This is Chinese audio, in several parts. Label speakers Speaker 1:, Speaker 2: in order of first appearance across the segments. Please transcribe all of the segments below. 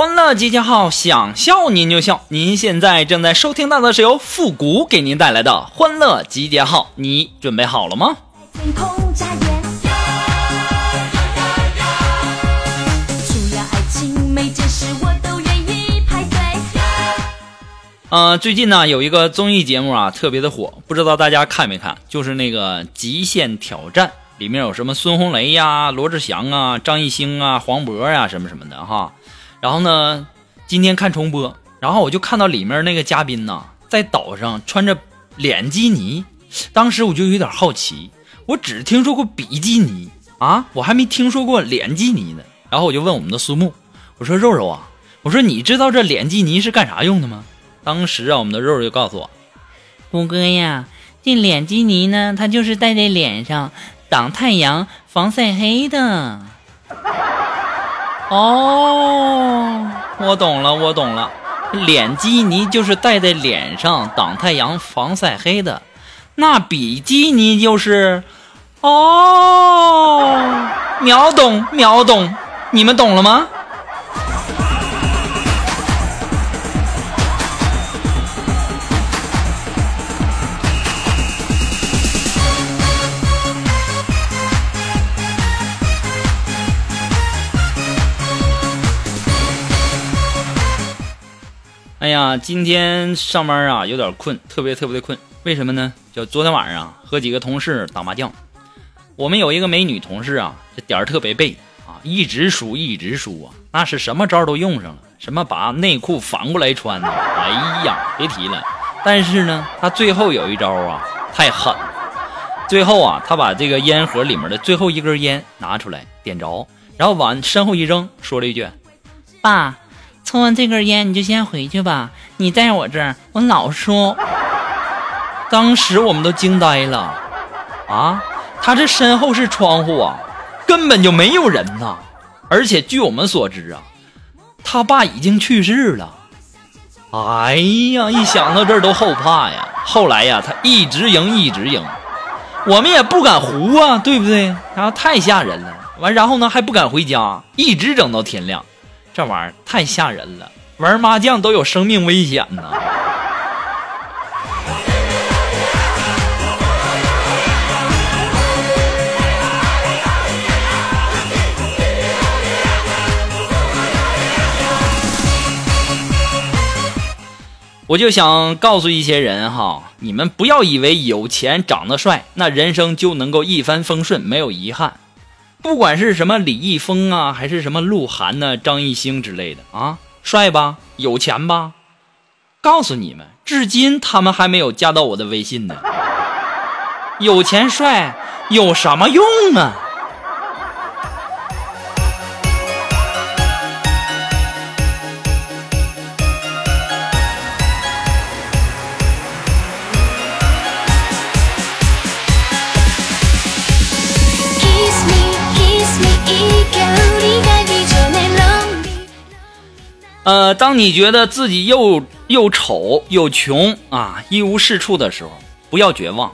Speaker 1: 欢乐集结号，想笑您就笑。您现在正在收听到的是由复古给您带来的欢乐集结号，你准备好了吗？
Speaker 2: 天空眨眼，除了爱情，每件事我都愿意排队。
Speaker 1: 呃，最近呢有一个综艺节目啊特别的火，不知道大家看没看？就是那个《极限挑战》，里面有什么孙红雷呀、罗志祥啊、张艺兴啊、黄渤呀什么什么的哈。然后呢，今天看重播，然后我就看到里面那个嘉宾呢，在岛上穿着脸基尼，当时我就有点好奇，我只听说过比基尼啊，我还没听说过脸基尼呢。然后我就问我们的苏木，我说肉肉啊，我说你知道这脸基尼是干啥用的吗？当时啊，我们的肉肉就告诉我，
Speaker 3: 虎哥呀，这脸基尼呢，它就是戴在脸上挡太阳、防晒黑的。
Speaker 1: 哦，我懂了，我懂了，脸基尼就是戴在脸上挡太阳、防晒黑的，那比基尼就是，哦，秒懂秒懂，你们懂了吗？哎呀，今天上班啊有点困，特别特别的困。为什么呢？就昨天晚上啊和几个同事打麻将，我们有一个美女同事啊，这点儿特别背啊，一直输一直输啊，那是什么招都用上了，什么把内裤反过来穿呢，哎呀，别提了。但是呢，她最后有一招啊，太狠。最后啊，她把这个烟盒里面的最后一根烟拿出来点着，然后往身后一扔，说了一句。
Speaker 3: 爸，抽完这根烟你就先回去吧，你在我这儿我老输。
Speaker 1: 当时我们都惊呆了，啊，他这身后是窗户啊，根本就没有人呐。而且据我们所知啊，他爸已经去世了。哎呀，一想到这儿都后怕呀。后来呀，他一直赢，一直赢，我们也不敢胡啊，对不对？然后太吓人了。完，然后呢还不敢回家，一直整到天亮，这玩意儿太吓人了。玩麻将都有生命危险呐。我就想告诉一些人哈，你们不要以为有钱长得帅，那人生就能够一帆风顺，没有遗憾。不管是什么李易峰啊，还是什么鹿晗呢、张艺兴之类的啊，帅吧，有钱吧？告诉你们，至今他们还没有加到我的微信呢。有钱帅有什么用啊呃，当你觉得自己又又丑又穷啊，一无是处的时候，不要绝望，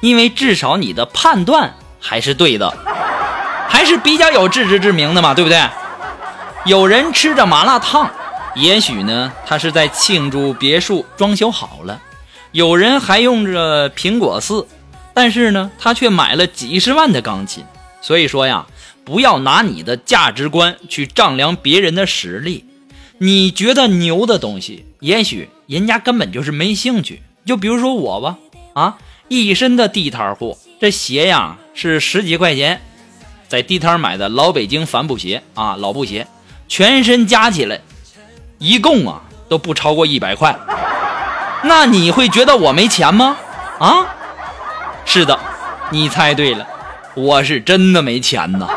Speaker 1: 因为至少你的判断还是对的，还是比较有自知之明的嘛，对不对？有人吃着麻辣烫，也许呢，他是在庆祝别墅装修好了；有人还用着苹果四，但是呢，他却买了几十万的钢琴。所以说呀，不要拿你的价值观去丈量别人的实力。你觉得牛的东西，也许人家根本就是没兴趣。就比如说我吧，啊，一身的地摊货，这鞋呀是十几块钱，在地摊买的老北京帆布鞋啊，老布鞋，全身加起来，一共啊都不超过一百块。那你会觉得我没钱吗？啊？是的，你猜对了，我是真的没钱呐。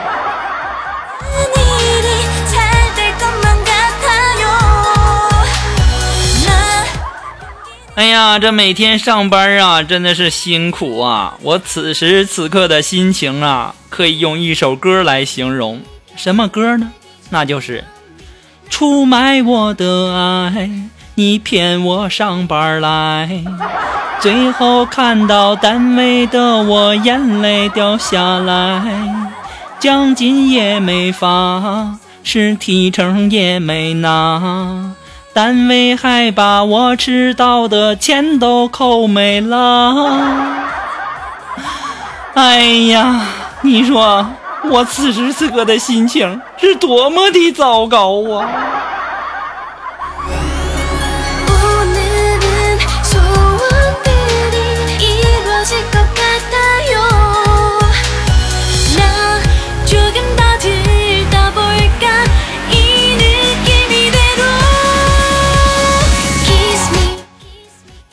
Speaker 1: 哎呀，这每天上班啊，真的是辛苦啊！我此时此刻的心情啊，可以用一首歌来形容。什么歌呢？那就是出卖我的爱，你骗我上班来，最后看到单位的我眼泪掉下来，奖金也没发，是提成也没拿。单位还把我迟到的钱都扣没了。哎呀，你说我此时此刻的心情是多么的糟糕啊！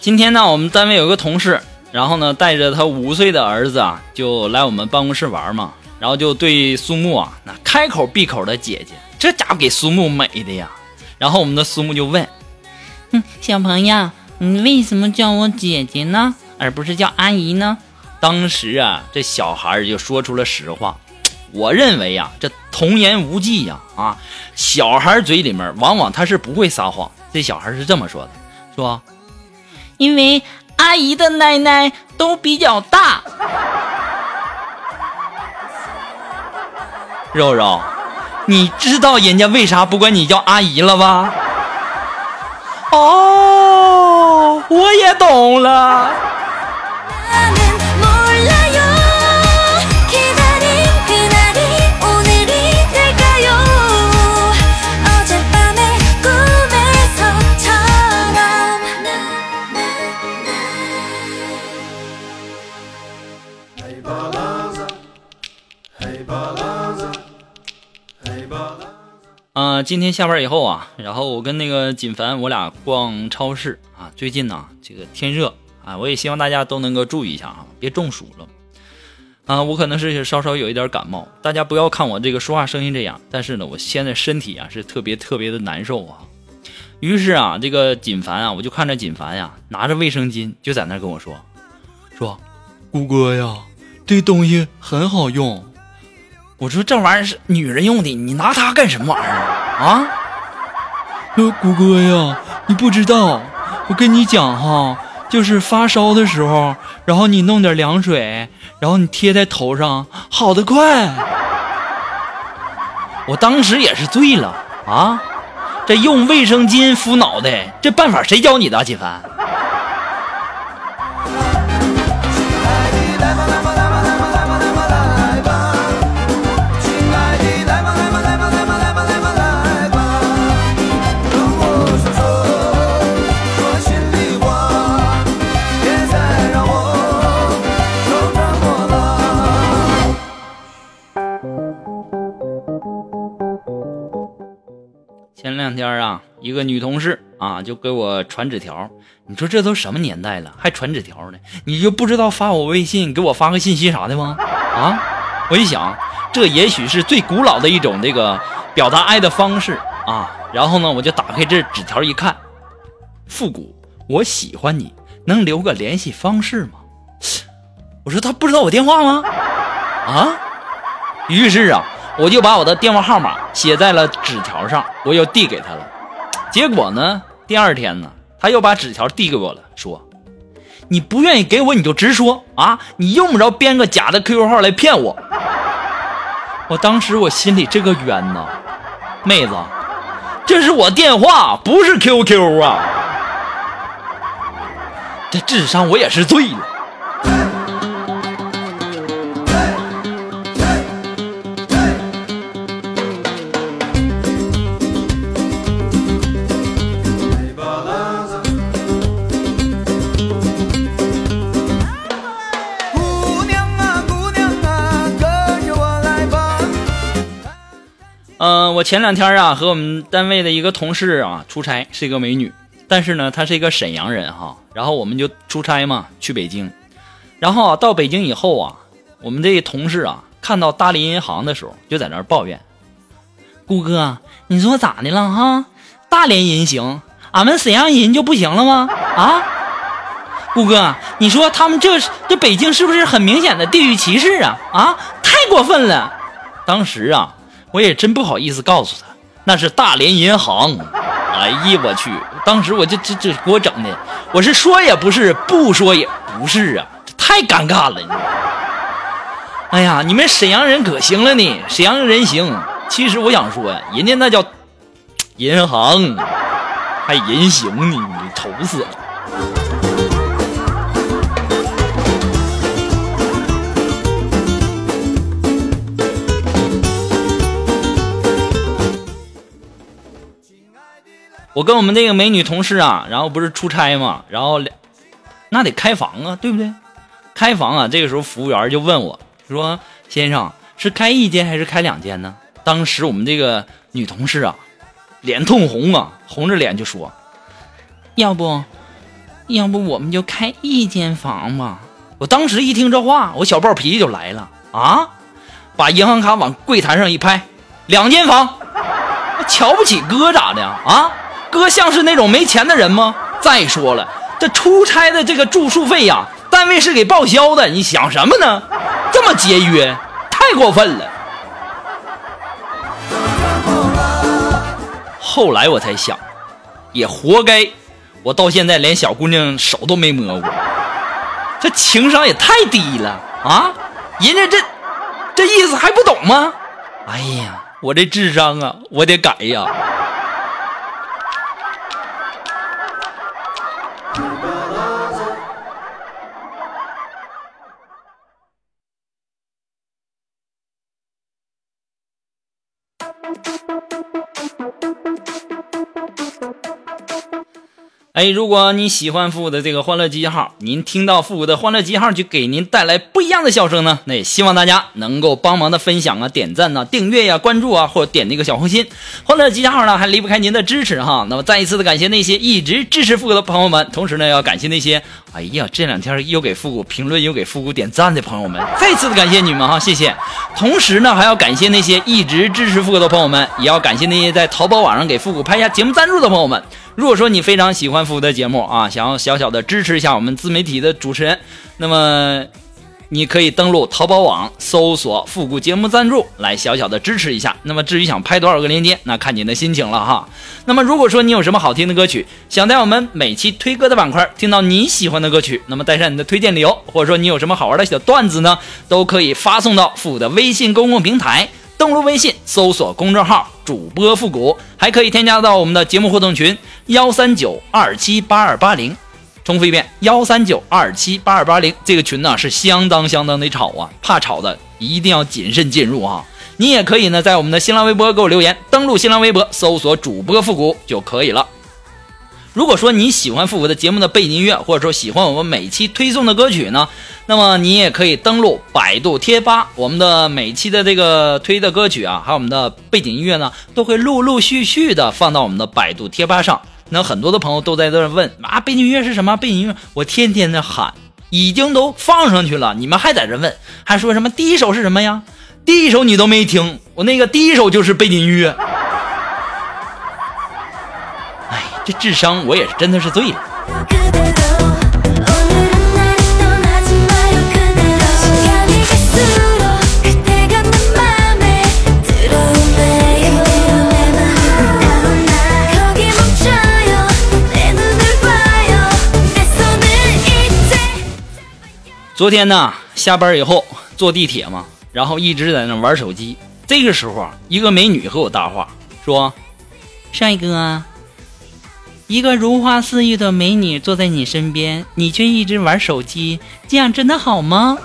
Speaker 1: 今天呢，我们单位有个同事，然后呢，带着他五岁的儿子啊，就来我们办公室玩嘛，然后就对苏木啊，那开口闭口的姐姐，这家伙给苏木美的呀。然后我们的苏木就问，
Speaker 3: 嗯，小朋友，你为什么叫我姐姐呢，而不是叫阿姨呢？
Speaker 1: 当时啊，这小孩儿就说出了实话。我认为呀、这童言无忌呀，啊，小孩嘴里面往往他是不会撒谎。这小孩是这么说的，说
Speaker 3: 因为阿姨的奶奶都比较大。
Speaker 1: 肉肉，你知道人家为啥不管你叫阿姨了吧？哦，我也懂了。今天下班以后啊，然后我跟那个锦凡我俩逛超市啊。最近呢，这个天热啊，我也希望大家都能够注意一下啊，别中暑了。啊，我可能是稍稍有一点感冒，大家不要看我这个说话声音这样，但是呢，我现在身体啊是特别特别的难受啊。于是啊，这个锦凡啊，我就看着锦凡呀，拿着卫生巾就在那跟我说，说，谷歌呀，这东西很好用。我说这玩意儿是女人用的，你拿它干什么玩意儿啊？说谷歌呀，你不知道，我跟你讲哈，就是发烧的时候，然后你弄点凉水，然后你贴在头上，好的快。我当时也是醉了啊，这用卫生巾敷脑袋，这办法谁教你的啊，锦凡？女同事啊就给我传纸条，你说这都什么年代了，还传纸条呢？你就不知道发我微信，给我发个信息啥的吗？啊，我一想，这也许是最古老的一种这个表达爱的方式啊。然后呢，我就打开这纸条一看，复古，我喜欢你，能留个联系方式吗？我说他不知道我电话吗？啊？于是啊，我就把我的电话号码写在了纸条上，我又递给他了。结果呢，第二天呢，他又把纸条递给我了，说：“你不愿意给我，你就直说啊，你用不着编个假的 QQ 号来骗我。”我当时我心里这个冤呐，妹子，这是我电话，不是 QQ 啊。这智商我也是醉了。前两天啊和我们单位的一个同事啊出差，是一个美女，但是呢她是一个沈阳人哈，然后我们就出差嘛去北京，然后啊，到北京以后啊，我们这同事啊，看到大连银行的时候，就在那抱怨。
Speaker 3: 顾哥，你说咋的了哈？大连人行，俺们沈阳人就不行了吗？啊？顾哥，你说他们这这北京是不是很明显的地域歧视啊？啊，太过分了！
Speaker 1: 当时啊，我也真不好意思告诉他，那是大连银行。哎呀，我去！当时我就这这给我整的，我是说也不是，不说也不是啊，这太尴尬了。你哎呀，你们沈阳人可行了呢，沈阳人行。其实我想说呀，人家那叫银行，还人行呢，你愁死了。我跟我们那个美女同事啊，然后不是出差嘛，然后两那得开房啊，对不对？开房啊，这个时候服务员就问我说：“先生是开一间还是开两间呢？”当时我们这个女同事啊，脸通红啊，红着脸就说
Speaker 3: 要不，要不我们就开一间房吧？：“
Speaker 1: 我当时一听这话，我小暴脾气就来了啊！把银行卡往柜台上一拍，两间房，瞧不起哥咋的啊？哥像是那种没钱的人吗？再说了，这出差的这个住宿费呀，单位是给报销的，你想什么呢？这么节约，太过分了。后来我才想，也活该，我到现在连小姑娘手都没摸过，这情商也太低了啊！人家这这意思还不懂吗？哎呀，我这智商啊，我得改呀！哎，如果你喜欢复古的这个欢乐集结号，您听到复古的欢乐集结号就给您带来不一样的笑声呢，那也希望大家能够帮忙的分享啊、点赞呐、订阅呀、关注啊，或者点那个小红心。欢乐集结号呢还离不开您的支持哈。那么再一次的感谢那些一直支持复古的朋友们，同时呢要感谢那些哎呀这两天又给复古评论又给复古点赞的朋友们，再次的感谢你们哈，谢谢。同时呢还要感谢那些一直支持复古的朋友们，也要感谢那些在淘宝网上给复古拍下节目赞助的朋友们。如果说你非常喜欢复古的节目啊，想要小小的支持一下我们自媒体的主持人，那么你可以登录淘宝网搜索“复古节目赞助”来小小的支持一下。那么至于想拍多少个链接，那看你的心情了哈。那么如果说你有什么好听的歌曲，想在我们每期推歌的板块听到你喜欢的歌曲，那么带上你的推荐理由，或者说你有什么好玩的小段子呢，都可以发送到复古的微信公共平台。登录微信搜索公众号“主播复古”，还可以添加到我们的节目互动群幺三九二七八二八零。重复一遍，幺三九二七八二八零。这个群呢是相当相当的吵啊，怕吵的一定要谨慎进入哈。你也可以呢在我们的新浪微博给我留言，登录新浪微博搜索“主播复古”就可以了。如果说你喜欢复古的节目的背景音乐，或者说喜欢我们每期推送的歌曲呢，那么你也可以登录百度贴吧，我们的每期的这个推的歌曲啊，还有我们的背景音乐呢，都会陆陆续续的放到我们的百度贴吧上。那很多的朋友都在这问啊，背景音乐是什么？背景音乐我天天的喊，已经都放上去了，你们还在这问，还说什么第一首是什么呀？第一首你都没听，我那个第一首就是背景音乐。哎，这智商我也是真的是醉了。昨天呢，下班以后坐地铁嘛，然后一直在那玩手机。这个时候，一个美女和我搭话，说
Speaker 3: 帅哥，一个如花似玉的美女坐在你身边，你却一直玩手机，这样真的好吗？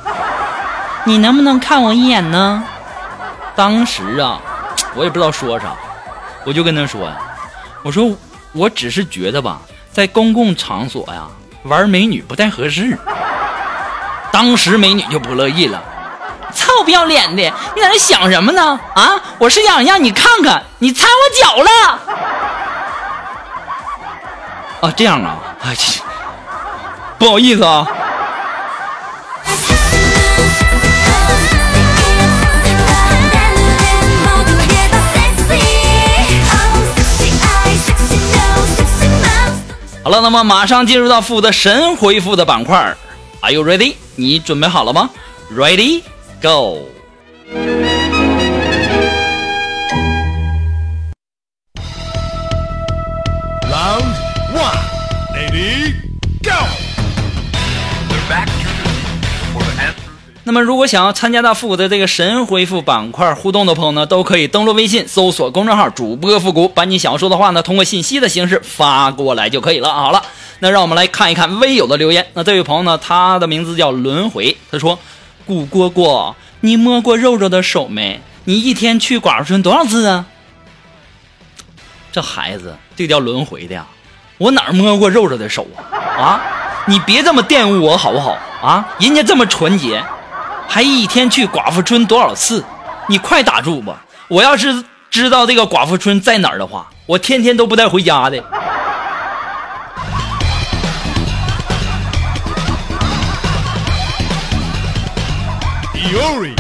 Speaker 3: 你能不能看我一眼呢？：“
Speaker 1: 当时啊，我也不知道说啥，我就跟她说，我说我只是觉得吧，在公共场所呀玩美女不太合适。”当时美女就不乐意了。
Speaker 3: 臭不要脸的，你在那想什么呢？啊，我是想让你看看，你踩我脚了。
Speaker 1: 啊，这样啊，哎，不好意思啊。好了，那么马上进入到负责神回复的板块，Are you ready？你准备好了吗？Ready go。
Speaker 4: Round one, ready, go！
Speaker 1: 那么，如果想要参加到复古的这个神回复板块互动的朋友呢，都可以登录微信搜索公众号“主播复古”，把你想要说的话呢，通过信息的形式发过来就可以了。好了，那让我们来看一看微友的留言。那这位朋友呢，他的名字叫轮回，他说：“古蝈蝈，你摸过肉肉的手没？你一天去寡妇村多少次啊？”这孩子，这叫轮回的呀！我哪摸过肉肉的手啊？啊！你别这么玷污我好不好？啊！人家这么纯洁。还一天去寡妇村多少次？你快打住吧！我要是知道这个寡妇村在哪儿的话，我天天都不带回家的。
Speaker 4: Fury，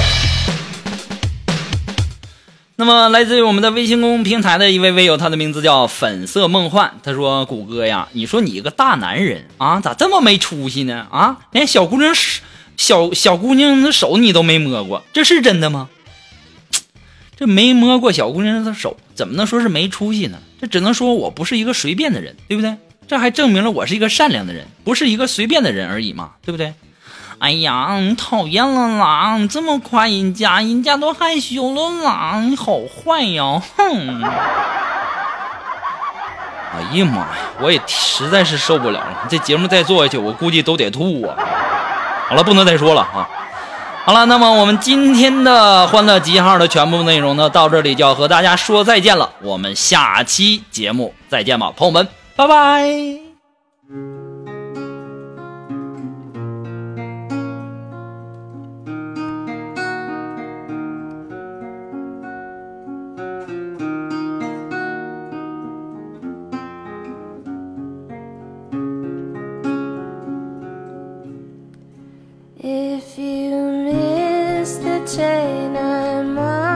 Speaker 1: 那么，来自于我们的微信公众平台的一位微友，他的名字叫粉色梦幻。他说：“谷歌呀，你说你一个大男人啊，咋这么没出息呢？啊，连小姑娘小小姑娘的手你都没摸过，这是真的吗？这没摸过小姑娘的手，怎么能说是没出息呢？这只能说我不是一个随便的人，对不对？这还证明了我是一个善良的人，不是一个随便的人而已嘛，对不对？哎呀，你讨厌了啦！这么夸人家，人家都害羞了啦！你好坏呀，哼！哎呀妈呀，我也实在是受不了了，这节目再做下去，我估计都得吐啊！好了，不能再说了啊！好了，那么我们今天的欢乐集号的全部内容呢，到这里就要和大家说再见了。我们下期节目再见吧，朋友们，拜拜。
Speaker 2: If you miss the train I'm on,